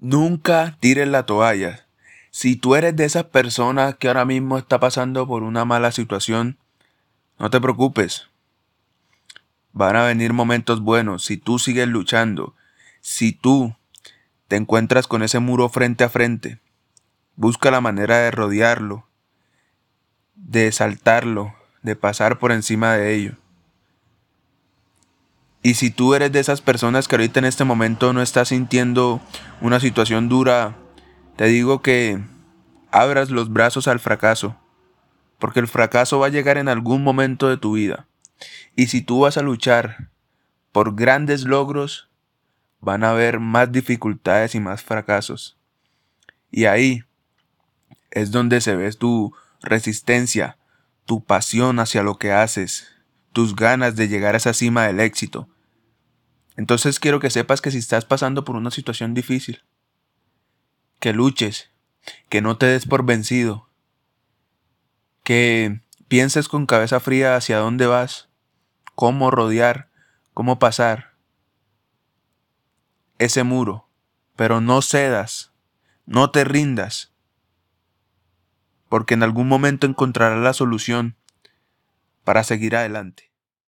Nunca tires la toalla. Si tú eres de esas personas que ahora mismo está pasando por una mala situación, no te preocupes. Van a venir momentos buenos si tú sigues luchando. Si tú te encuentras con ese muro frente a frente, busca la manera de rodearlo, de saltarlo, de pasar por encima de ello. Y si tú eres de esas personas que ahorita en este momento no estás sintiendo una situación dura, te digo que abras los brazos al fracaso, porque el fracaso va a llegar en algún momento de tu vida. Y si tú vas a luchar por grandes logros, van a haber más dificultades y más fracasos. Y ahí es donde se ve tu resistencia, tu pasión hacia lo que haces, tus ganas de llegar a esa cima del éxito. Entonces quiero que sepas que si estás pasando por una situación difícil, que luches, que no te des por vencido, que pienses con cabeza fría hacia dónde vas, cómo rodear, cómo pasar ese muro, pero no cedas, no te rindas, porque en algún momento encontrarás la solución para seguir adelante.